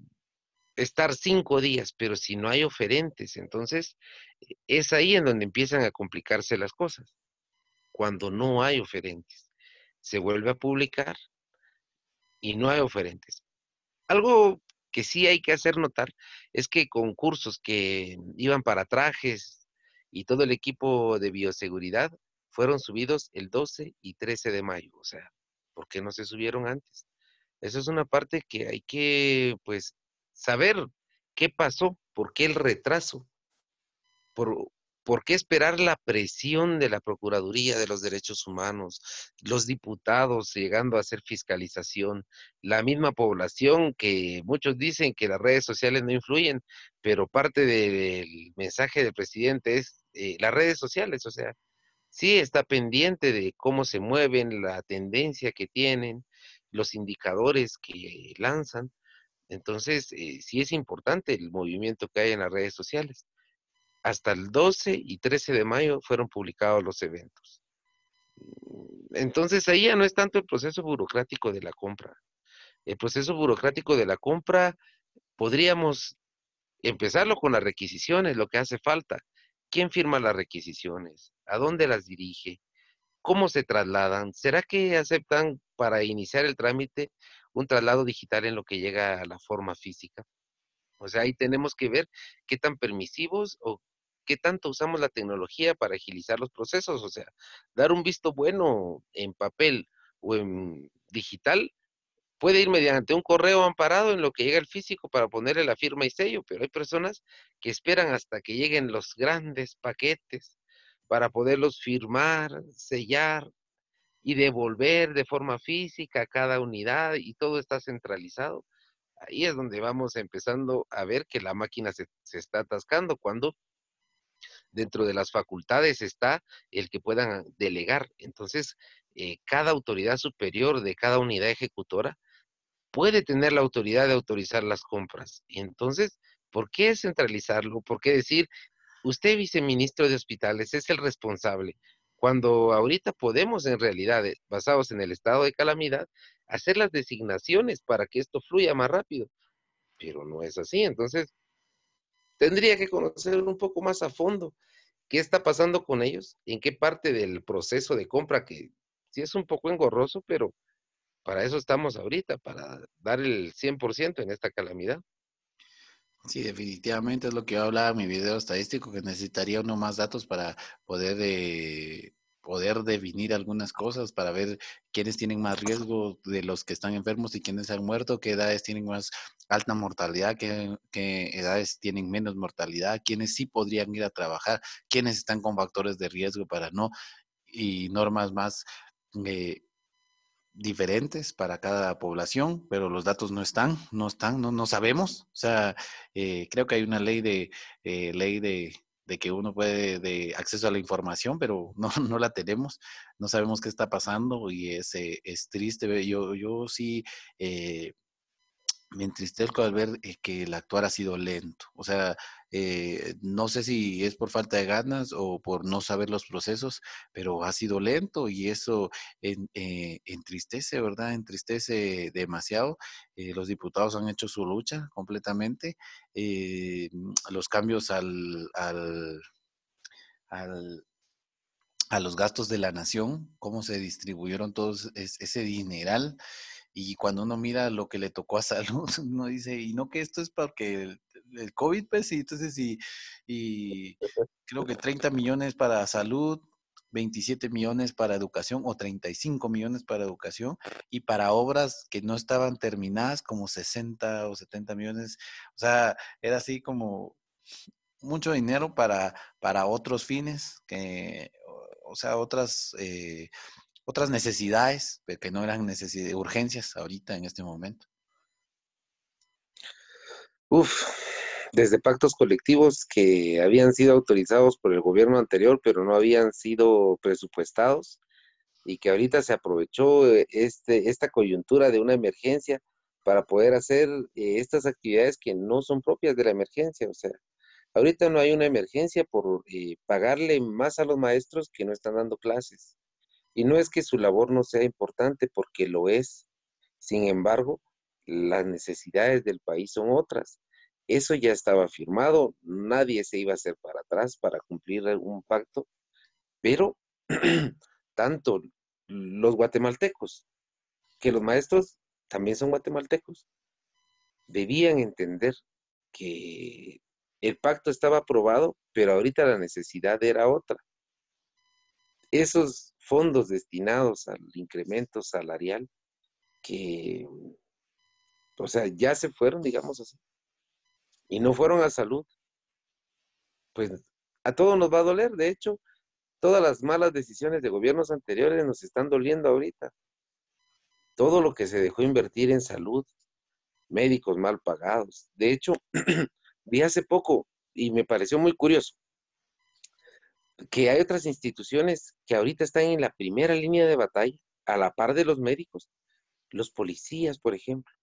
Speaker 2: estar cinco días, pero si no hay oferentes, entonces e, es ahí en donde empiezan a complicarse las cosas. Cuando no hay oferentes, se vuelve a publicar y no hay oferentes. Algo que sí hay que hacer notar es que concursos que iban para trajes y todo el equipo de bioseguridad fueron subidos el 12 y 13 de mayo. O sea, ¿por qué no se subieron antes? Eso es una parte que hay que, pues, saber qué pasó, por qué el retraso. por, ¿Por qué esperar la presión de la Procuraduría de los Derechos Humanos, los diputados llegando a hacer fiscalización, la misma población que muchos dicen que las redes sociales no influyen, pero parte del mensaje del presidente es eh, las redes sociales, o sea, sí está pendiente de cómo se mueven, la tendencia que tienen, los indicadores que lanzan. Entonces, eh, sí es importante el movimiento que hay en las redes sociales hasta el 12 y 13 de mayo fueron publicados los eventos. Entonces ahí ya no es tanto el proceso burocrático de la compra. El proceso burocrático de la compra podríamos empezarlo con las requisiciones, lo que hace falta. ¿Quién firma las requisiciones? ¿A dónde las dirige? ¿Cómo se trasladan? ¿Será que aceptan para iniciar el trámite un traslado digital en lo que llega a la forma física? O sea, ahí tenemos que ver qué tan permisivos o qué tanto usamos la tecnología para agilizar los procesos. O sea, dar un visto bueno en papel o en digital puede ir mediante un correo amparado en lo que llega el físico para ponerle la firma y sello, pero hay personas que esperan hasta que lleguen los grandes paquetes para poderlos firmar, sellar y devolver de forma física cada unidad y todo está centralizado ahí es donde vamos empezando a ver que la máquina se, está atascando cuando dentro de las facultades está el que puedan delegar. Entonces, eh, cada autoridad superior de cada unidad ejecutora puede tener la autoridad de autorizar las compras. Entonces, ¿por qué centralizarlo? ¿Por qué decir, usted viceministro de hospitales es el responsable? Cuando ahorita podemos en realidad, eh, basados en el estado de calamidad, hacer las designaciones para que esto fluya más rápido. Pero no es así. Entonces, tendría que conocer un poco más a fondo qué está pasando con ellos, en qué parte del proceso de compra, que sí es un poco engorroso, pero para eso estamos ahorita, para dar el 100% en esta calamidad.
Speaker 1: Sí, definitivamente es lo que yo hablaba en mi video estadístico, que necesitaría uno más datos para poder eh, poder definir algunas cosas para ver quiénes tienen más riesgo de los que están enfermos y quiénes han muerto, qué edades tienen más alta mortalidad, qué, edades tienen menos mortalidad, quiénes sí podrían ir a trabajar, quiénes están con factores de riesgo para no, y normas más eh, diferentes para cada población, pero los datos no están, no están, no, no sabemos. O sea, eh, creo que hay una ley de eh, ley de de que uno puede de acceso a la información, pero no, no la tenemos, no sabemos qué está pasando y es, es triste. Yo, yo sí eh, me entristezco al ver eh, que el actuar ha sido lento. O sea, eh, no sé si es por falta de ganas o por no saber los procesos, pero ha sido lento y eso eh, entristece, ¿verdad? Entristece demasiado. los diputados han hecho su lucha completamente. los cambios al, al, al a los gastos de la nación, cómo se distribuyeron todos ese dineral y cuando uno mira lo que le tocó a salud, uno dice, y no que esto es porque el, el COVID, pues, y entonces, y, y creo que 30 millones para salud, 27 millones para educación o 35 millones para educación y para obras que no estaban terminadas como 60 o 70 millones. O sea, era así como mucho dinero para, para otros fines, que, o sea, otras eh, otras necesidades, que no eran necesidades, urgencias ahorita en este momento.
Speaker 2: Uf, desde pactos colectivos que habían sido autorizados por el gobierno anterior, pero no habían sido presupuestados y que ahorita se aprovechó eh, este, esta coyuntura de una emergencia para poder hacer eh, estas actividades que no son propias de la emergencia. O sea, ahorita no hay una emergencia por eh, pagarle más a los maestros que no están dando clases. Y no es que su labor no sea importante, porque lo es. Sin embargo, las necesidades del país son otras. Eso ya estaba firmado, nadie se iba a hacer para atrás para cumplir un pacto, pero tanto los guatemaltecos, que los maestros también son guatemaltecos, debían entender que el pacto estaba aprobado, pero ahorita la necesidad era otra. Esos fondos destinados al incremento salarial que, o sea, ya se fueron, digamos así, y no fueron a salud. Pues a todos nos va a doler. De hecho, todas las malas decisiones de gobiernos anteriores nos están doliendo ahorita. Todo lo que se dejó invertir en salud, médicos mal pagados. De hecho, vi hace poco y me pareció muy curioso que hay otras instituciones que ahorita están en la primera línea de batalla, a la par de los médicos, los policías, por ejemplo.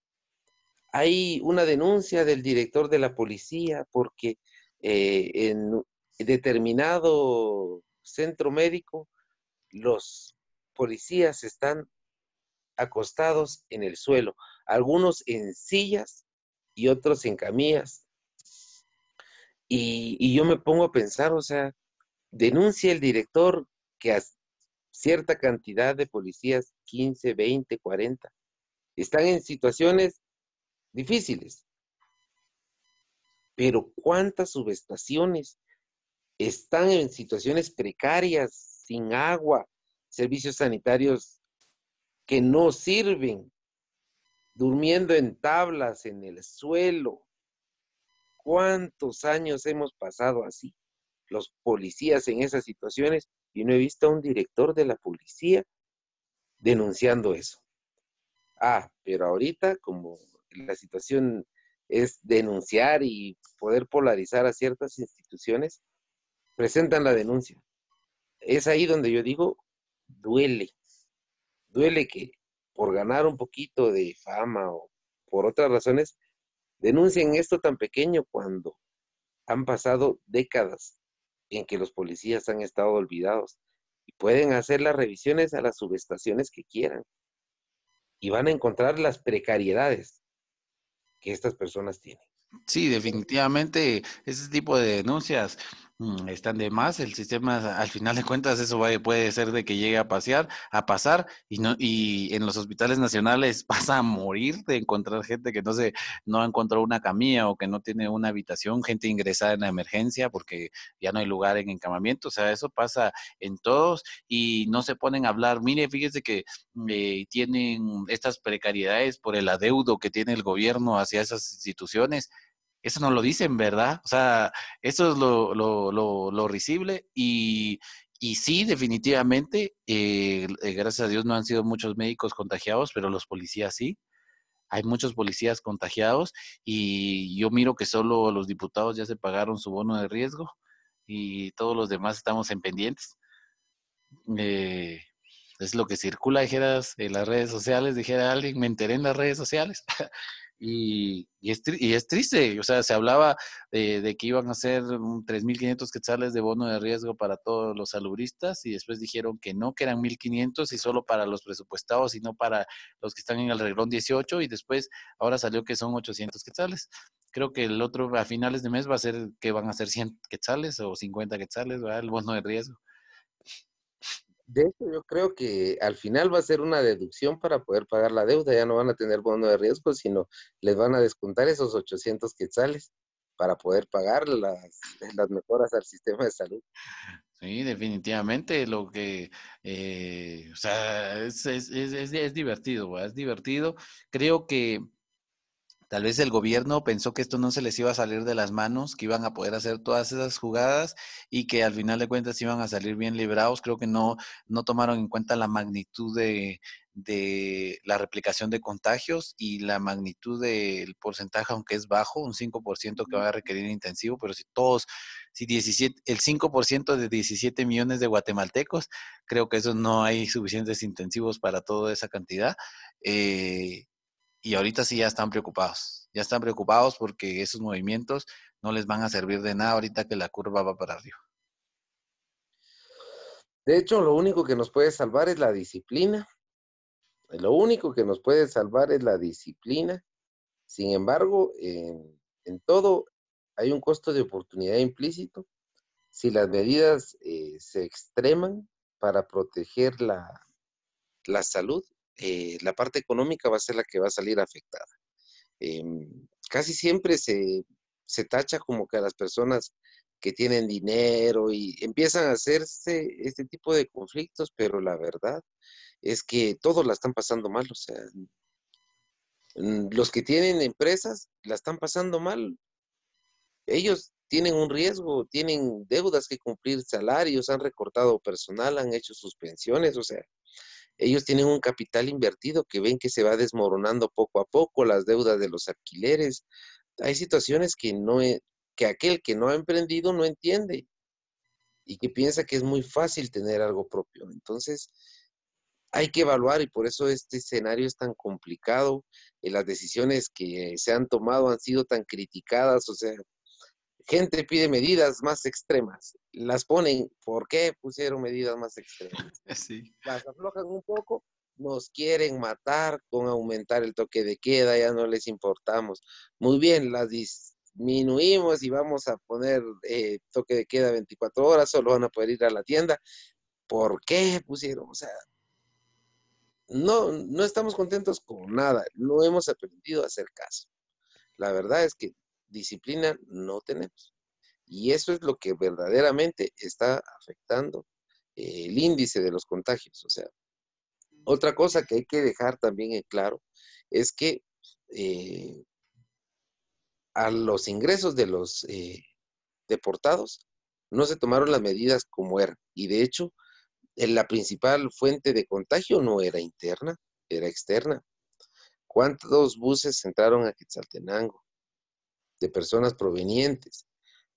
Speaker 2: Hay una denuncia del director de la policía porque eh, en determinado centro médico los policías están acostados en el suelo, algunos en sillas y otros en camillas. Y, yo me pongo a pensar, o sea, denuncia el director que a cierta cantidad de policías, 15, 20, 40, están en situaciones difíciles. Pero ¿cuántas subestaciones están en situaciones precarias, sin agua, servicios sanitarios que no sirven, durmiendo en tablas en el suelo. ¿Cuántos años hemos pasado así? Los policías en esas situaciones y no he visto a un director de la policía denunciando eso. Ah, pero ahorita como la situación es denunciar y poder polarizar a ciertas instituciones, presentan la denuncia. Es ahí donde yo digo, duele, duele que por ganar un poquito de fama o por otras razones, denuncien esto tan pequeño cuando han pasado décadas en que los policías han estado olvidados y pueden hacer las revisiones a las subestaciones que quieran y van a encontrar las precariedades que estas personas tienen.
Speaker 1: Sí, definitivamente ese tipo de denuncias están de más, el sistema al final de cuentas eso puede ser de que llegue a pasear, a pasar y no y en los hospitales nacionales pasa a morir de encontrar gente que no se no encontró una camilla o que no tiene una habitación, gente ingresada en la emergencia porque ya no hay lugar en encamamiento, o sea, eso pasa en todos y no se ponen a hablar, mire, fíjese que eh, tienen estas precariedades por el adeudo que tiene el gobierno hacia esas instituciones eso no lo dicen, ¿verdad? O sea, eso es lo, risible y, y sí, definitivamente, eh, eh, gracias a Dios no han sido muchos médicos contagiados, pero los policías sí. Hay muchos policías contagiados y yo miro que solo los diputados ya se pagaron su bono de riesgo y todos los demás estamos en pendientes. Eh, es lo que circula, dijeras, en las redes sociales, dijera alguien, me enteré en las redes sociales. Y, es, y, es, triste, o sea, se hablaba de, que iban a ser 3.500 quetzales de bono de riesgo para todos los salubristas y después dijeron que no, que eran 1.500 y solo para los presupuestados y no para los que están en el reglón 18 y después ahora salió que son 800 quetzales. Creo que el otro a finales de mes va a ser que van a ser 100 quetzales o 50 quetzales, ¿verdad? El bono de riesgo.
Speaker 2: De hecho, yo creo que al final va a ser una deducción para poder pagar la deuda. Ya no van a tener bono de riesgo, sino les van a descontar esos 800 quetzales para poder pagar las, las mejoras al sistema de salud.
Speaker 1: Sí, definitivamente lo que, eh, o sea, es, es, es, es divertido, es divertido. Creo que Tal vez el gobierno pensó que esto no se les iba a salir de las manos, que iban a poder hacer todas esas jugadas y que al final de cuentas iban a salir bien librados. Creo que no, no tomaron en cuenta la magnitud de, de la replicación de contagios y la magnitud del porcentaje, aunque es bajo, un 5% que va a requerir intensivo, pero si todos, si 17, el 5% de 17 millones de guatemaltecos, creo que eso no hay suficientes intensivos para toda esa cantidad. Eh, y ahorita sí ya están preocupados. Ya están preocupados porque esos movimientos no les van a servir de nada ahorita que la curva va para arriba.
Speaker 2: De hecho, lo único que nos puede salvar es la disciplina. Lo único que nos puede salvar es la disciplina. Sin embargo, en, todo hay un costo de oportunidad implícito. Si las medidas eh, se extreman para proteger la, la salud, eh, la parte económica va a ser la que va a salir afectada. Em, casi siempre se, tacha como que a las personas que tienen dinero y empiezan a hacerse este tipo de conflictos, pero la verdad es que todos la están pasando mal, o sea, los que tienen empresas la están pasando mal. Ellos tienen un riesgo, tienen deudas que cumplir, salarios, han recortado personal, han hecho suspensiones, o sea, ellos tienen un capital invertido que ven que se va desmoronando poco a poco, las deudas de los alquileres. Hay situaciones que no que aquel que no ha emprendido no entiende y que piensa que es muy fácil tener algo propio. Entonces, hay que evaluar y por eso este escenario es tan complicado. Y las decisiones que se han tomado han sido tan criticadas, o sea, gente pide medidas más extremas, las ponen, ¿por qué pusieron medidas más extremas? Sí. Las aflojan un poco, nos quieren matar con aumentar el toque de queda, ya no les importamos. Muy bien, las disminuimos y vamos a poner eh, toque de queda 24 horas, solo van a poder ir a la tienda. ¿Por qué pusieron? O sea, no, no estamos contentos con nada, no hemos aprendido a hacer caso. La verdad es que disciplina no tenemos. Y eso es lo que verdaderamente está afectando eh, el índice de los contagios. O sea, otra cosa que hay que dejar también en claro es que eh, a los ingresos de los eh, deportados no se tomaron las medidas como eran. Y de hecho, la principal fuente de contagio no era interna, era externa. ¿Cuántos buses entraron a Quetzaltenango de personas provenientes?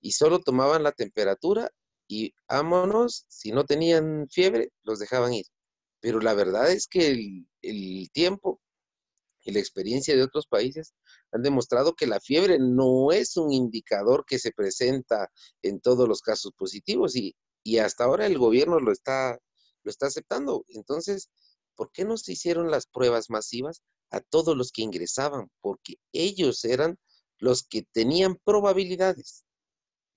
Speaker 2: Y solo tomaban la temperatura y vámonos, si no tenían fiebre, los dejaban ir. Pero la verdad es que el, el tiempo y la experiencia de otros países han demostrado que la fiebre no es un indicador que se presenta en todos los casos positivos y, y hasta ahora el gobierno lo está lo está aceptando. Entonces, ¿por qué no se hicieron las pruebas masivas a todos los que ingresaban? Porque ellos eran los que tenían probabilidades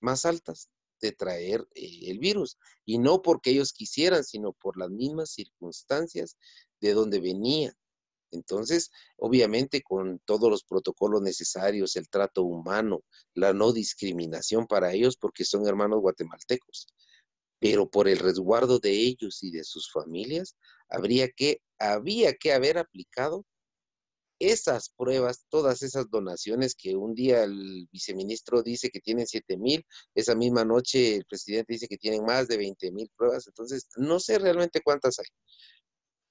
Speaker 2: más altas de traer eh, el virus. Y no porque ellos quisieran, sino por las mismas circunstancias de donde venían. Entonces, obviamente con todos los protocolos necesarios, el trato humano, la no discriminación para ellos porque son hermanos guatemaltecos pero por el resguardo de ellos y de sus familias, habría que, había que haber aplicado esas pruebas, todas esas donaciones que un día el viceministro dice que tienen 7 mil, esa misma noche el presidente dice que tienen más de 20 mil pruebas, entonces no sé realmente cuántas hay,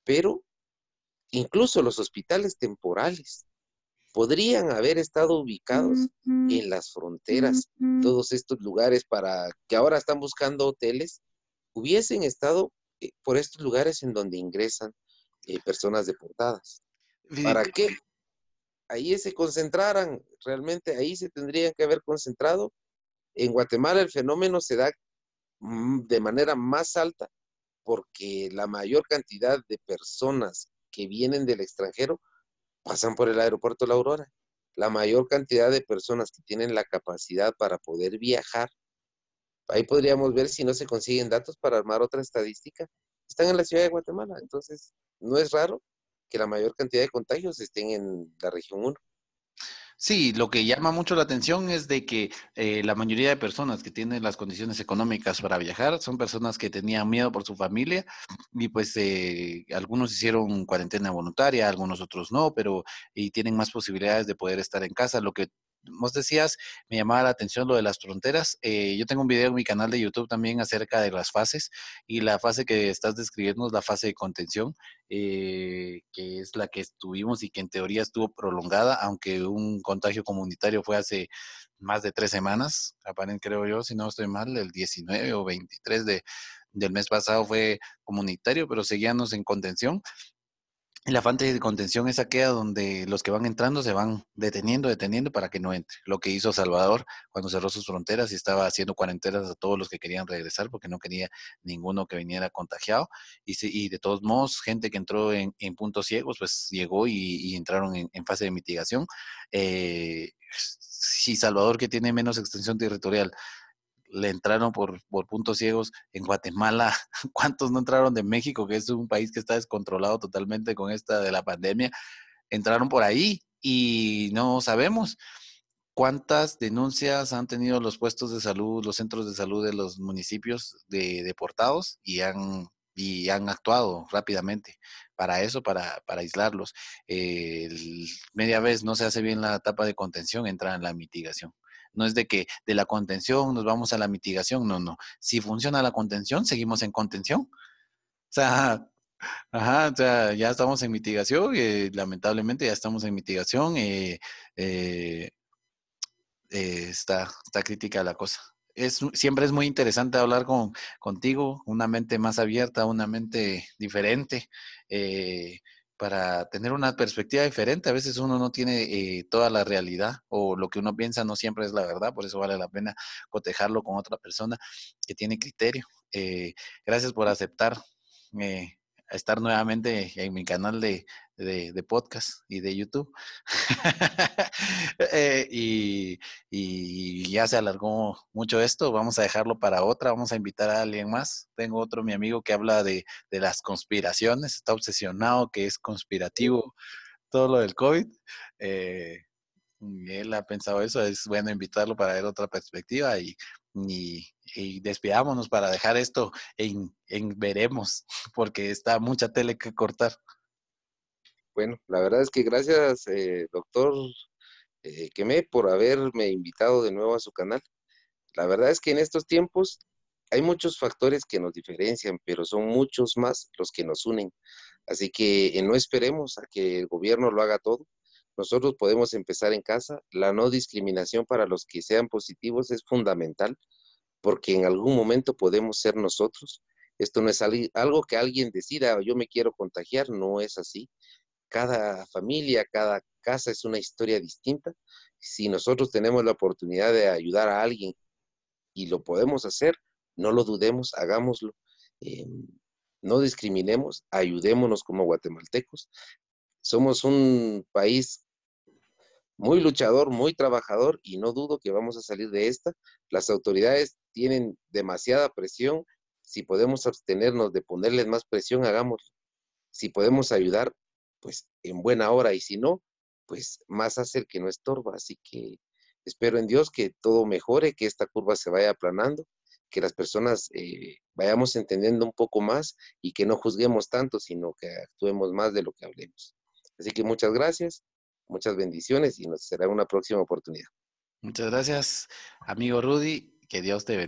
Speaker 2: pero incluso los hospitales temporales podrían haber estado ubicados en las fronteras, todos estos lugares para que ahora están buscando hoteles, hubiesen estado eh, por estos lugares en donde ingresan eh, personas deportadas. ¿Para qué? Ahí se concentraran, realmente ahí se tendrían que haber concentrado. En Guatemala el fenómeno se da mm, de manera más alta porque la mayor cantidad de personas que vienen del extranjero pasan por el aeropuerto La Aurora. La mayor cantidad de personas que tienen la capacidad para poder viajar, ahí podríamos ver si no se consiguen datos para armar otra estadística, están en la ciudad de Guatemala. Entonces, no es raro que la mayor cantidad de contagios estén en la región 1.
Speaker 1: Sí, lo que llama mucho la atención es de que eh, la mayoría de personas que tienen las condiciones económicas para viajar son personas que tenían miedo por su familia y pues eh, algunos hicieron cuarentena voluntaria, algunos otros no, pero y tienen más posibilidades de poder estar en casa. Lo que vos decías, me llamaba la atención lo de las fronteras. Eh, yo tengo un video en mi canal de YouTube también acerca de las fases y la fase que estás describiendo es la fase de contención, eh, que es la que estuvimos y que en teoría estuvo prolongada, aunque un contagio comunitario fue hace más de tres semanas, aparentemente creo yo, si no estoy mal, el 19 o 23 de, del mes pasado fue comunitario, pero seguíamos en contención la fase de contención es aquella donde los que van entrando se van deteniendo, deteniendo para que no entre. Lo que hizo Salvador cuando cerró sus fronteras y estaba haciendo cuarentenas a todos los que querían regresar porque no quería ninguno que viniera contagiado. Y, y de todos modos, gente que entró en, puntos ciegos, pues llegó y, entraron en, fase de mitigación. Eh, si Salvador, que tiene menos extensión territorial, le entraron por, por puntos ciegos en Guatemala, cuántos no entraron de México, que es un país que está descontrolado totalmente con esta de la pandemia, entraron por ahí y no sabemos cuántas denuncias han tenido los puestos de salud, los centros de salud de los municipios de deportados y han y han actuado rápidamente para eso, para, para aislarlos. media vez no se hace bien la etapa de contención, entra en la mitigación. No es de que de la contención nos vamos a la mitigación, no, no. Si funciona la contención, seguimos en contención. O sea, Ajá, o sea, ya estamos en mitigación, eh, lamentablemente ya estamos en mitigación, eh, eh, está, está crítica la cosa. Es, siempre es muy interesante hablar con, contigo, una mente más abierta, una mente diferente, para tener una perspectiva diferente. A veces uno no tiene toda la realidad o lo que uno piensa no siempre es la verdad, por eso vale la pena cotejarlo con otra persona que tiene criterio. gracias por aceptar estar nuevamente en mi canal de, podcast y de YouTube. Eh, y, ya se alargó mucho esto, vamos a dejarlo para otra, vamos a invitar a alguien más. Tengo otro, mi amigo, que habla de, las conspiraciones, está obsesionado, que es conspirativo todo lo del COVID. Eh, él ha pensado eso, es bueno invitarlo para ver otra perspectiva y, y, despidámonos para dejar esto en, veremos, porque está mucha tele que cortar.
Speaker 2: Bueno, la verdad es que gracias, eh, doctor eh, Quemé, por haberme invitado de nuevo a su canal. La verdad es que en estos tiempos hay muchos factores que nos diferencian, pero son muchos más los que nos unen. Así que eh, no esperemos a que el gobierno lo haga todo. Nosotros podemos empezar en casa. La no discriminación para los que sean positivos es fundamental porque en algún momento podemos ser nosotros. Esto no es algo que alguien decida, yo me quiero contagiar, no es así. Cada familia, cada casa es una historia distinta. Si nosotros tenemos la oportunidad de ayudar a alguien y lo podemos hacer, no lo dudemos, hagámoslo. Eh, no discriminemos, ayudémonos como guatemaltecos. Somos un país muy luchador, muy trabajador y no dudo que vamos a salir de esta. Las autoridades tienen demasiada presión. Si podemos abstenernos de ponerles más presión, hagámoslo. Si podemos ayudar, pues en buena hora y si no, pues más hacer que no estorba. Así que espero en Dios que todo mejore, que esta curva se vaya aplanando, que las personas eh, vayamos entendiendo un poco más y que no juzguemos tanto, sino que actuemos más de lo que hablemos. Así que muchas gracias Muchas bendiciones y nos será una próxima oportunidad.
Speaker 1: Muchas gracias, amigo Rudy. Que Dios te bendiga.